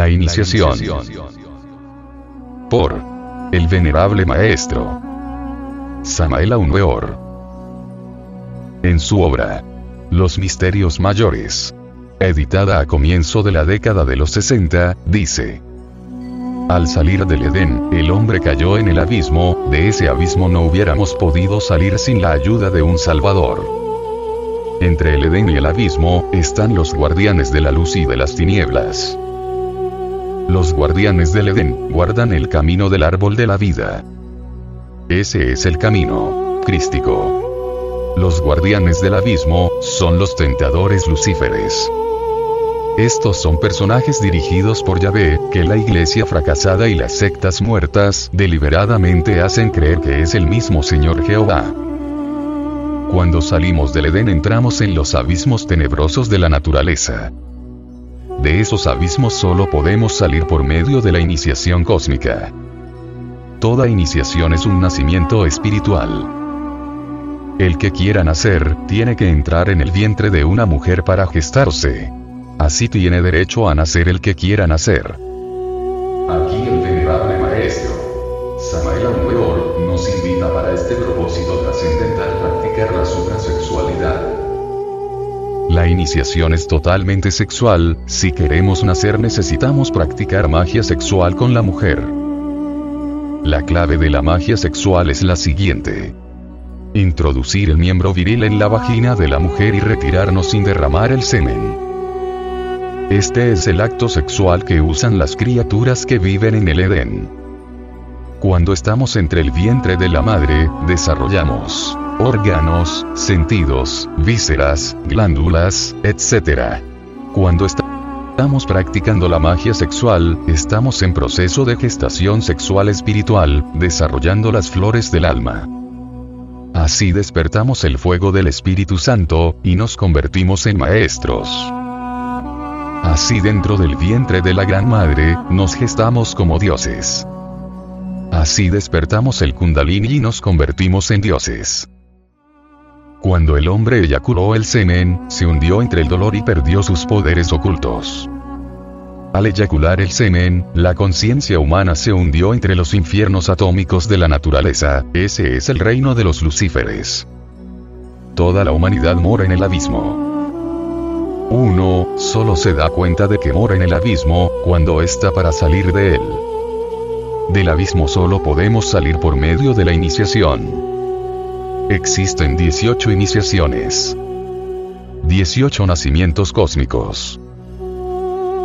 La iniciación. Por el venerable maestro Samael Weor. En su obra Los Misterios Mayores, editada a comienzo de la década de los 60, dice: Al salir del Edén, el hombre cayó en el abismo, de ese abismo no hubiéramos podido salir sin la ayuda de un Salvador. Entre el Edén y el abismo, están los guardianes de la luz y de las tinieblas. Los guardianes del Edén guardan el camino del árbol de la vida. Ese es el camino crístico. Los guardianes del abismo son los tentadores lucíferes. Estos son personajes dirigidos por Yahvé, que la iglesia fracasada y las sectas muertas deliberadamente hacen creer que es el mismo Señor Jehová. Cuando salimos del Edén entramos en los abismos tenebrosos de la naturaleza. De esos abismos solo podemos salir por medio de la iniciación cósmica. Toda iniciación es un nacimiento espiritual. El que quiera nacer, tiene que entrar en el vientre de una mujer para gestarse. Así tiene derecho a nacer el que quiera nacer. Aquí el venerable maestro, Samael Weor, nos invita para este propósito trascendental practicar la suprasexualidad. La iniciación es totalmente sexual, si queremos nacer necesitamos practicar magia sexual con la mujer. La clave de la magia sexual es la siguiente. Introducir el miembro viril en la vagina de la mujer y retirarnos sin derramar el semen. Este es el acto sexual que usan las criaturas que viven en el Edén. Cuando estamos entre el vientre de la madre, desarrollamos órganos, sentidos, vísceras, glándulas, etc. Cuando estamos practicando la magia sexual, estamos en proceso de gestación sexual espiritual, desarrollando las flores del alma. Así despertamos el fuego del Espíritu Santo, y nos convertimos en maestros. Así dentro del vientre de la Gran Madre, nos gestamos como dioses. Así despertamos el kundalini y nos convertimos en dioses. Cuando el hombre eyaculó el semen, se hundió entre el dolor y perdió sus poderes ocultos. Al eyacular el semen, la conciencia humana se hundió entre los infiernos atómicos de la naturaleza, ese es el reino de los lucíferes. Toda la humanidad mora en el abismo. Uno, solo se da cuenta de que mora en el abismo, cuando está para salir de él. Del abismo solo podemos salir por medio de la iniciación. Existen 18 iniciaciones. 18 nacimientos cósmicos.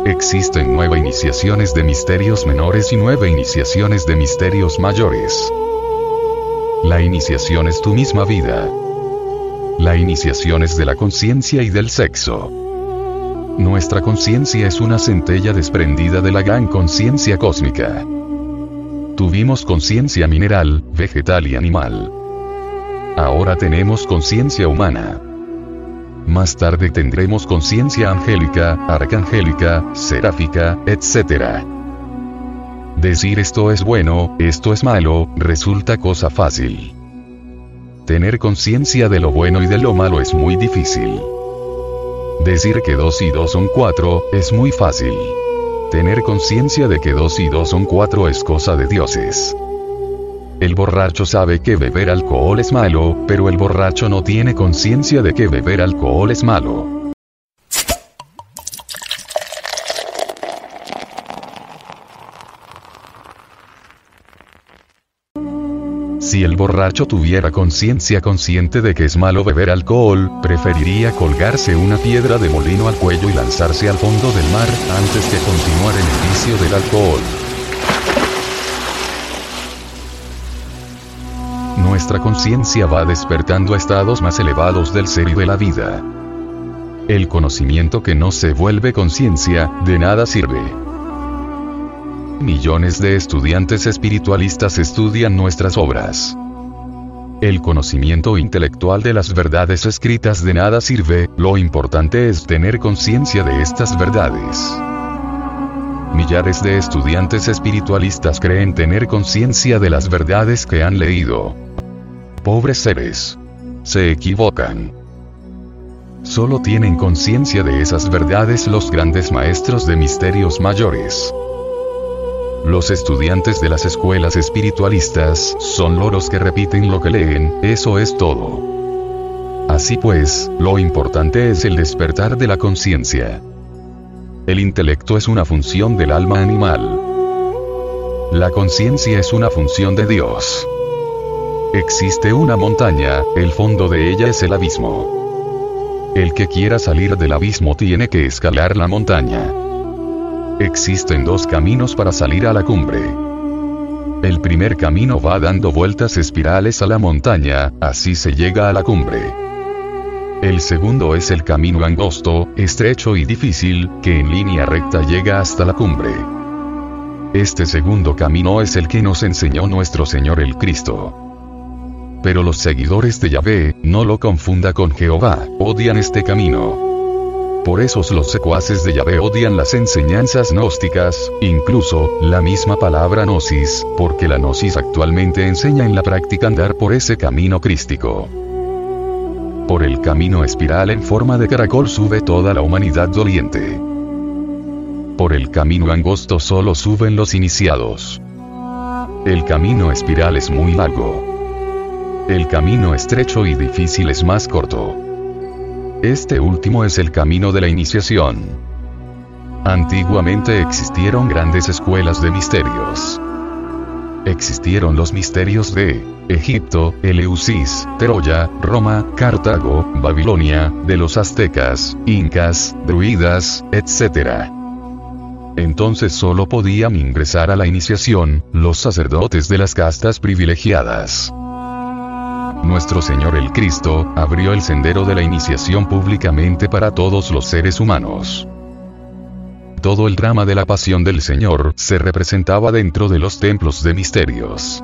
Existen 9 iniciaciones de misterios menores y 9 iniciaciones de misterios mayores. La iniciación es tu misma vida. La iniciación es de la conciencia y del sexo. Nuestra conciencia es una centella desprendida de la gran conciencia cósmica. Tuvimos conciencia mineral, vegetal y animal. Ahora tenemos conciencia humana. Más tarde tendremos conciencia angélica, arcangélica, seráfica, etc. Decir esto es bueno, esto es malo, resulta cosa fácil. Tener conciencia de lo bueno y de lo malo es muy difícil. Decir que 2 y 2 son 4, es muy fácil. Tener conciencia de que 2 y 2 son 4 es cosa de dioses. El borracho sabe que beber alcohol es malo, pero el borracho no tiene conciencia de que beber alcohol es malo. Si el borracho tuviera conciencia consciente de que es malo beber alcohol, preferiría colgarse una piedra de molino al cuello y lanzarse al fondo del mar, antes que continuar en el vicio del alcohol. Nuestra conciencia va despertando a estados más elevados del ser y de la vida. El conocimiento que no se vuelve conciencia, de nada sirve. Millones de estudiantes espiritualistas estudian nuestras obras. El conocimiento intelectual de las verdades escritas de nada sirve, lo importante es tener conciencia de estas verdades. Millares de estudiantes espiritualistas creen tener conciencia de las verdades que han leído pobres seres. Se equivocan. Solo tienen conciencia de esas verdades los grandes maestros de misterios mayores. Los estudiantes de las escuelas espiritualistas son loros que repiten lo que leen, eso es todo. Así pues, lo importante es el despertar de la conciencia. El intelecto es una función del alma animal. La conciencia es una función de Dios. Existe una montaña, el fondo de ella es el abismo. El que quiera salir del abismo tiene que escalar la montaña. Existen dos caminos para salir a la cumbre. El primer camino va dando vueltas espirales a la montaña, así se llega a la cumbre. El segundo es el camino angosto, estrecho y difícil, que en línea recta llega hasta la cumbre. Este segundo camino es el que nos enseñó nuestro Señor el Cristo. Pero los seguidores de Yahvé, no lo confunda con Jehová, odian este camino. Por eso los secuaces de Yahvé odian las enseñanzas gnósticas, incluso, la misma palabra gnosis, porque la gnosis actualmente enseña en la práctica andar por ese camino crístico. Por el camino espiral en forma de caracol sube toda la humanidad doliente. Por el camino angosto solo suben los iniciados. El camino espiral es muy largo. El camino estrecho y difícil es más corto. Este último es el camino de la iniciación. Antiguamente existieron grandes escuelas de misterios. Existieron los misterios de Egipto, Eleusis, Troya, Roma, Cartago, Babilonia, de los aztecas, incas, druidas, etc. Entonces solo podían ingresar a la iniciación, los sacerdotes de las castas privilegiadas nuestro Señor el Cristo, abrió el sendero de la iniciación públicamente para todos los seres humanos. Todo el drama de la pasión del Señor se representaba dentro de los templos de misterios.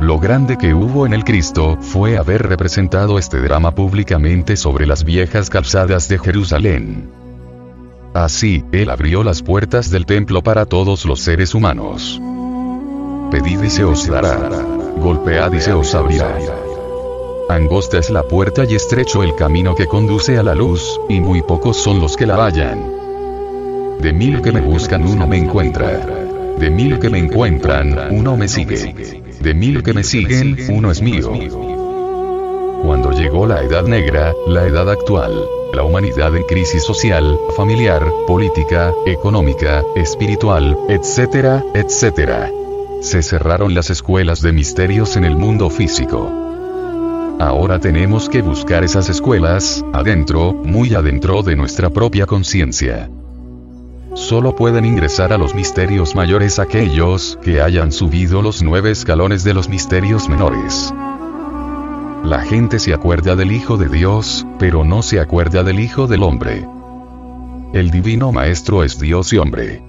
Lo grande que hubo en el Cristo fue haber representado este drama públicamente sobre las viejas calzadas de Jerusalén. Así, Él abrió las puertas del templo para todos los seres humanos. Pedid y se os dará. Golpead y se os abrirá. Angosta es la puerta y estrecho el camino que conduce a la luz, y muy pocos son los que la hallan. De mil que me buscan uno me encuentra. De mil que me encuentran, uno me sigue. De mil que me siguen, uno es mío. Cuando llegó la Edad Negra, la Edad actual, la humanidad en crisis social, familiar, política, económica, espiritual, etcétera, etcétera. Se cerraron las escuelas de misterios en el mundo físico. Ahora tenemos que buscar esas escuelas, adentro, muy adentro de nuestra propia conciencia. Solo pueden ingresar a los misterios mayores aquellos que hayan subido los nueve escalones de los misterios menores. La gente se acuerda del Hijo de Dios, pero no se acuerda del Hijo del Hombre. El Divino Maestro es Dios y hombre.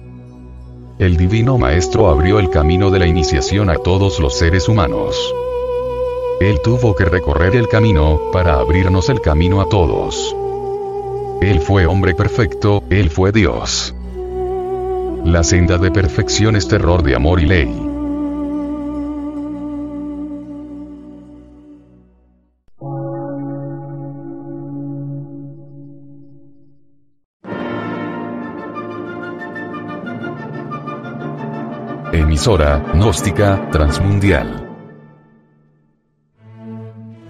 El Divino Maestro abrió el camino de la iniciación a todos los seres humanos. Él tuvo que recorrer el camino, para abrirnos el camino a todos. Él fue hombre perfecto, Él fue Dios. La senda de perfección es terror de amor y ley. Emisora, gnóstica, transmundial